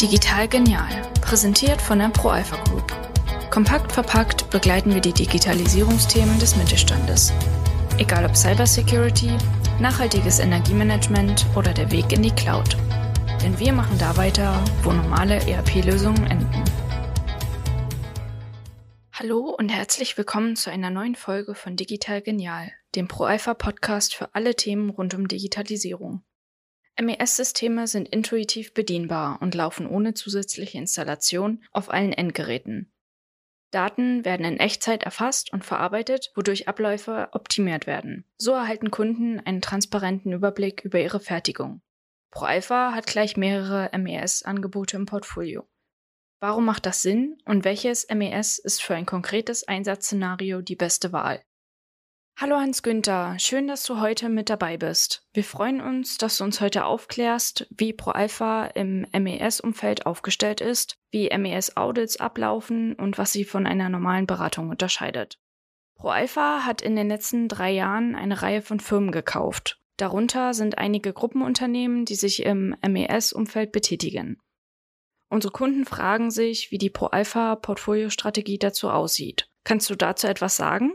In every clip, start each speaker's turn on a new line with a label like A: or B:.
A: Digital Genial, präsentiert von der ProAlpha Group. Kompakt verpackt begleiten wir die Digitalisierungsthemen des Mittelstandes. Egal ob Cybersecurity, nachhaltiges Energiemanagement oder der Weg in die Cloud. Denn wir machen da weiter, wo normale ERP-Lösungen enden. Hallo und herzlich willkommen zu einer neuen Folge von Digital Genial, dem ProAlpha Podcast für alle Themen rund um Digitalisierung. MES-Systeme sind intuitiv bedienbar und laufen ohne zusätzliche Installation auf allen Endgeräten. Daten werden in Echtzeit erfasst und verarbeitet, wodurch Abläufe optimiert werden. So erhalten Kunden einen transparenten Überblick über ihre Fertigung. ProAlpha hat gleich mehrere MES-Angebote im Portfolio. Warum macht das Sinn und welches MES ist für ein konkretes Einsatzszenario die beste Wahl? Hallo Hans Günther, schön, dass du heute mit dabei bist. Wir freuen uns, dass du uns heute aufklärst, wie ProAlpha im MES-Umfeld aufgestellt ist, wie MES-Audits ablaufen und was sie von einer normalen Beratung unterscheidet. ProAlpha hat in den letzten drei Jahren eine Reihe von Firmen gekauft. Darunter sind einige Gruppenunternehmen, die sich im MES-Umfeld betätigen. Unsere Kunden fragen sich, wie die ProAlpha-Portfoliostrategie dazu aussieht. Kannst du dazu etwas sagen?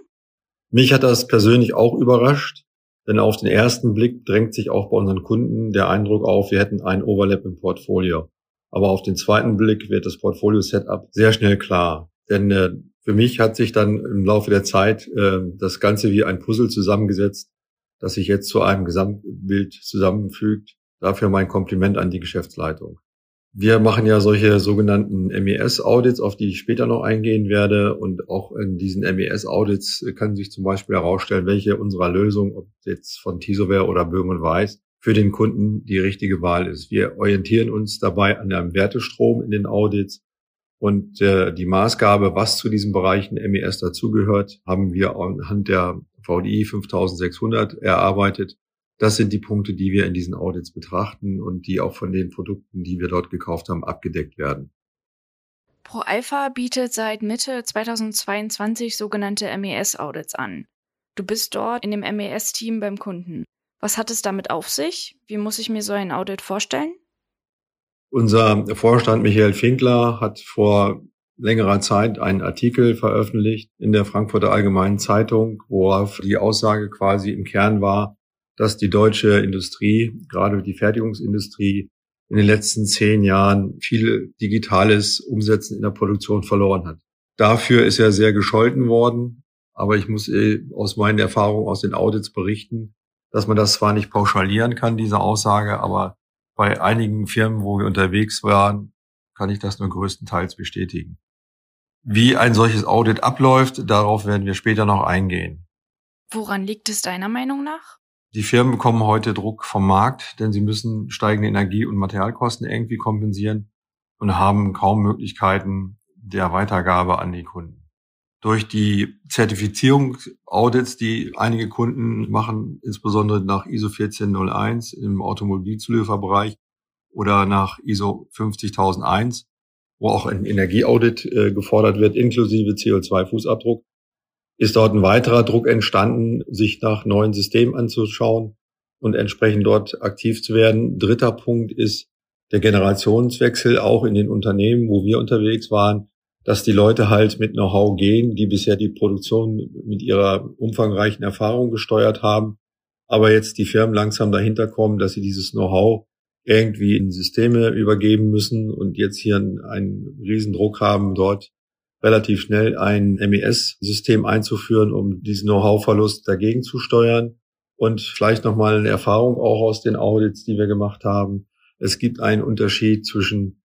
B: Mich hat das persönlich auch überrascht, denn auf den ersten Blick drängt sich auch bei unseren Kunden der Eindruck auf, wir hätten einen Overlap im Portfolio. Aber auf den zweiten Blick wird das Portfolio-Setup sehr schnell klar. Denn äh, für mich hat sich dann im Laufe der Zeit äh, das Ganze wie ein Puzzle zusammengesetzt, das sich jetzt zu einem Gesamtbild zusammenfügt. Dafür mein Kompliment an die Geschäftsleitung. Wir machen ja solche sogenannten MES-Audits, auf die ich später noch eingehen werde. Und auch in diesen MES-Audits kann sich zum Beispiel herausstellen, welche unserer Lösungen, ob jetzt von Tisoware oder Böhm Weiß, für den Kunden die richtige Wahl ist. Wir orientieren uns dabei an einem Wertestrom in den Audits. Und äh, die Maßgabe, was zu diesen Bereichen MES dazugehört, haben wir anhand der VDI 5600 erarbeitet. Das sind die Punkte, die wir in diesen Audits betrachten und die auch von den Produkten, die wir dort gekauft haben, abgedeckt werden.
A: ProAlpha bietet seit Mitte 2022 sogenannte MES-Audits an. Du bist dort in dem MES-Team beim Kunden. Was hat es damit auf sich? Wie muss ich mir so ein Audit vorstellen?
B: Unser Vorstand Michael Finkler hat vor längerer Zeit einen Artikel veröffentlicht in der Frankfurter Allgemeinen Zeitung, worauf die Aussage quasi im Kern war, dass die deutsche Industrie, gerade die Fertigungsindustrie, in den letzten zehn Jahren viel digitales Umsetzen in der Produktion verloren hat. Dafür ist er sehr gescholten worden, aber ich muss äh, aus meinen Erfahrungen aus den Audits berichten, dass man das zwar nicht pauschalieren kann, diese Aussage, aber bei einigen Firmen, wo wir unterwegs waren, kann ich das nur größtenteils bestätigen. Wie ein solches Audit abläuft, darauf werden wir später noch eingehen.
A: Woran liegt es deiner Meinung nach?
B: Die Firmen bekommen heute Druck vom Markt, denn sie müssen steigende Energie- und Materialkosten irgendwie kompensieren und haben kaum Möglichkeiten der Weitergabe an die Kunden. Durch die Zertifizierungsaudits, die einige Kunden machen, insbesondere nach ISO 14001 im Automobilzulieferbereich oder nach ISO 50001, wo auch ein Energieaudit äh, gefordert wird, inklusive CO2-Fußabdruck, ist dort ein weiterer Druck entstanden, sich nach neuen Systemen anzuschauen und entsprechend dort aktiv zu werden. Dritter Punkt ist der Generationswechsel auch in den Unternehmen, wo wir unterwegs waren, dass die Leute halt mit Know-how gehen, die bisher die Produktion mit ihrer umfangreichen Erfahrung gesteuert haben, aber jetzt die Firmen langsam dahinter kommen, dass sie dieses Know-how irgendwie in Systeme übergeben müssen und jetzt hier einen, Riesendruck haben, dort relativ schnell ein MES-System einzuführen, um diesen Know-how-Verlust dagegen zu steuern. Und vielleicht nochmal eine Erfahrung auch aus den Audits, die wir gemacht haben. Es gibt einen Unterschied zwischen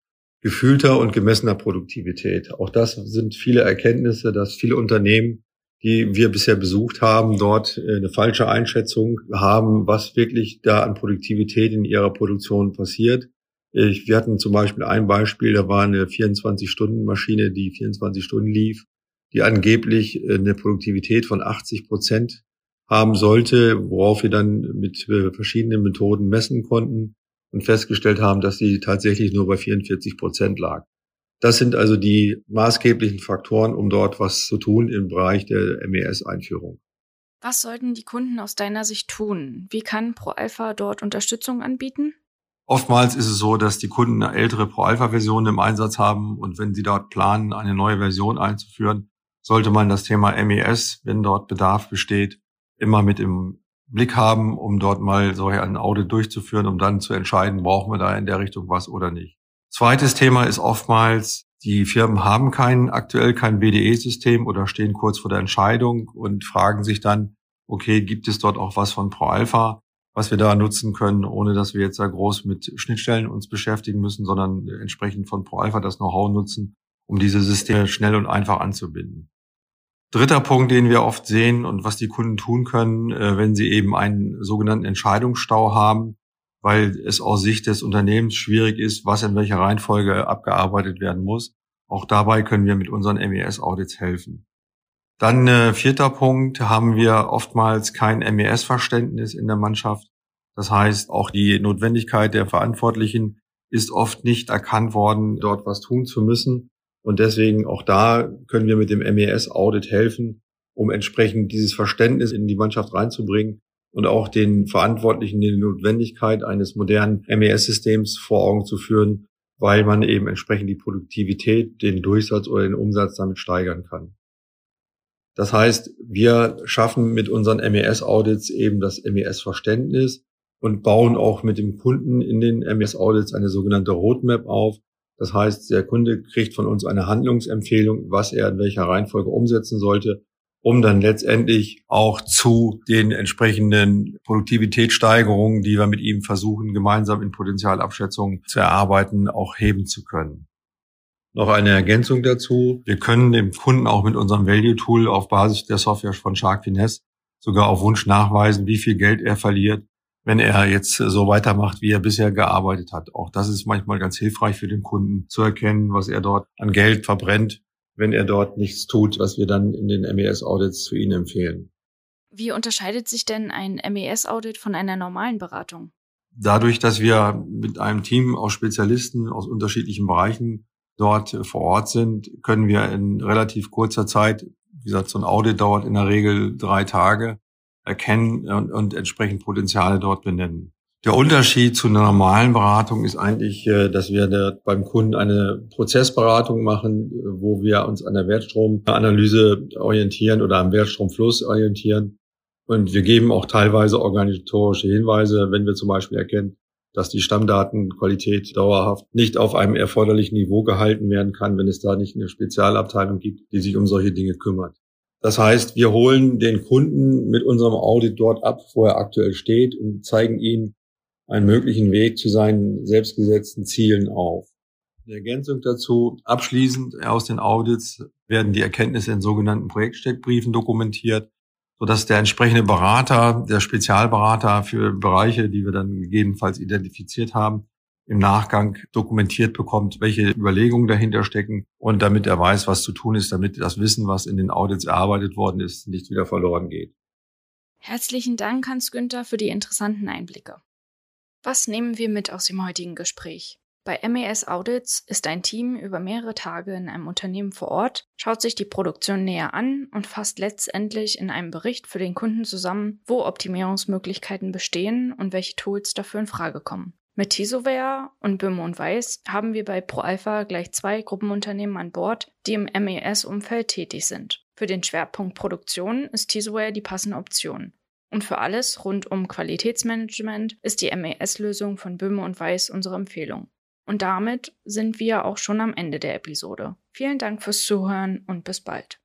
B: gefühlter und gemessener Produktivität. Auch das sind viele Erkenntnisse, dass viele Unternehmen, die wir bisher besucht haben, dort äh, eine falsche Einschätzung haben, was wirklich da an Produktivität in ihrer Produktion passiert. Ich, wir hatten zum Beispiel ein Beispiel, da war eine 24-Stunden-Maschine, die 24 Stunden lief, die angeblich äh, eine Produktivität von 80 Prozent haben sollte, worauf wir dann mit äh, verschiedenen Methoden messen konnten und festgestellt haben, dass sie tatsächlich nur bei 44 Prozent lag. Das sind also die maßgeblichen Faktoren, um dort was zu tun im Bereich der MES-Einführung.
A: Was sollten die Kunden aus deiner Sicht tun? Wie kann ProAlpha dort Unterstützung anbieten?
B: Oftmals ist es so, dass die Kunden eine ältere Pro-Alpha-Version im Einsatz haben und wenn sie dort planen, eine neue Version einzuführen, sollte man das Thema MES, wenn dort Bedarf besteht, immer mit im Blick haben, um dort mal so ein Audit durchzuführen, um dann zu entscheiden, brauchen wir da in der Richtung was oder nicht. Zweites Thema ist oftmals, die Firmen haben kein, aktuell kein BDE-System oder stehen kurz vor der Entscheidung und fragen sich dann, okay, gibt es dort auch was von ProAlpha, was wir da nutzen können, ohne dass wir jetzt da groß mit Schnittstellen uns beschäftigen müssen, sondern entsprechend von ProAlpha das Know-how nutzen, um diese Systeme schnell und einfach anzubinden. Dritter Punkt, den wir oft sehen und was die Kunden tun können, äh, wenn sie eben einen sogenannten Entscheidungsstau haben, weil es aus Sicht des Unternehmens schwierig ist, was in welcher Reihenfolge abgearbeitet werden muss. Auch dabei können wir mit unseren MES-Audits helfen. Dann äh, vierter Punkt, haben wir oftmals kein MES-Verständnis in der Mannschaft. Das heißt, auch die Notwendigkeit der Verantwortlichen ist oft nicht erkannt worden, dort was tun zu müssen. Und deswegen auch da können wir mit dem MES-Audit helfen, um entsprechend dieses Verständnis in die Mannschaft reinzubringen und auch den Verantwortlichen die Notwendigkeit eines modernen MES-Systems vor Augen zu führen, weil man eben entsprechend die Produktivität, den Durchsatz oder den Umsatz damit steigern kann. Das heißt, wir schaffen mit unseren MES-Audits eben das MES-Verständnis und bauen auch mit dem Kunden in den MES-Audits eine sogenannte Roadmap auf, das heißt, der Kunde kriegt von uns eine Handlungsempfehlung, was er in welcher Reihenfolge umsetzen sollte, um dann letztendlich auch zu den entsprechenden Produktivitätssteigerungen, die wir mit ihm versuchen, gemeinsam in Potenzialabschätzungen zu erarbeiten, auch heben zu können. Noch eine Ergänzung dazu. Wir können dem Kunden auch mit unserem Value Tool auf Basis der Software von Shark Finesse sogar auf Wunsch nachweisen, wie viel Geld er verliert, wenn er jetzt so weitermacht, wie er bisher gearbeitet hat. Auch das ist manchmal ganz hilfreich für den Kunden zu erkennen, was er dort an Geld verbrennt, wenn er dort nichts tut, was wir dann in den MES-Audits für ihn empfehlen.
A: Wie unterscheidet sich denn ein MES-Audit von einer normalen Beratung?
B: Dadurch, dass wir mit einem Team aus Spezialisten aus unterschiedlichen Bereichen dort vor Ort sind, können wir in relativ kurzer Zeit, wie gesagt, so ein Audit dauert in der Regel drei Tage, erkennen und, und entsprechend Potenziale dort benennen. Der Unterschied zu einer normalen Beratung ist eigentlich, äh, dass wir beim Kunden eine Prozessberatung machen, wo wir uns an der Wertstromanalyse orientieren oder am Wertstromfluss orientieren. Und wir geben auch teilweise organisatorische Hinweise, wenn wir zum Beispiel erkennen, dass die Stammdatenqualität dauerhaft nicht auf einem erforderlichen Niveau gehalten werden kann, wenn es da nicht eine Spezialabteilung gibt, die sich um solche Dinge kümmert. Das heißt, wir holen den Kunden mit unserem Audit dort ab, wo er aktuell steht und zeigen ihm einen möglichen Weg zu seinen selbstgesetzten Zielen auf. In Ergänzung dazu, abschließend aus den Audits werden die Erkenntnisse in sogenannten Projektsteckbriefen dokumentiert, sodass der entsprechende Berater, der Spezialberater für Bereiche, die wir dann gegebenenfalls identifiziert haben, im Nachgang dokumentiert bekommt, welche Überlegungen dahinter stecken und damit er weiß, was zu tun ist, damit das Wissen, was in den Audits erarbeitet worden ist, nicht wieder verloren geht.
A: Herzlichen Dank, Hans Günther, für die interessanten Einblicke. Was nehmen wir mit aus dem heutigen Gespräch? Bei MES Audits ist ein Team über mehrere Tage in einem Unternehmen vor Ort, schaut sich die Produktion näher an und fasst letztendlich in einem Bericht für den Kunden zusammen, wo Optimierungsmöglichkeiten bestehen und welche Tools dafür in Frage kommen. Mit Tisoware und Böhme und Weiß haben wir bei ProAlpha gleich zwei Gruppenunternehmen an Bord, die im MES-Umfeld tätig sind. Für den Schwerpunkt Produktion ist Tisoware die passende Option. Und für alles rund um Qualitätsmanagement ist die MES-Lösung von Böhme und Weiß unsere Empfehlung. Und damit sind wir auch schon am Ende der Episode. Vielen Dank fürs Zuhören und bis bald.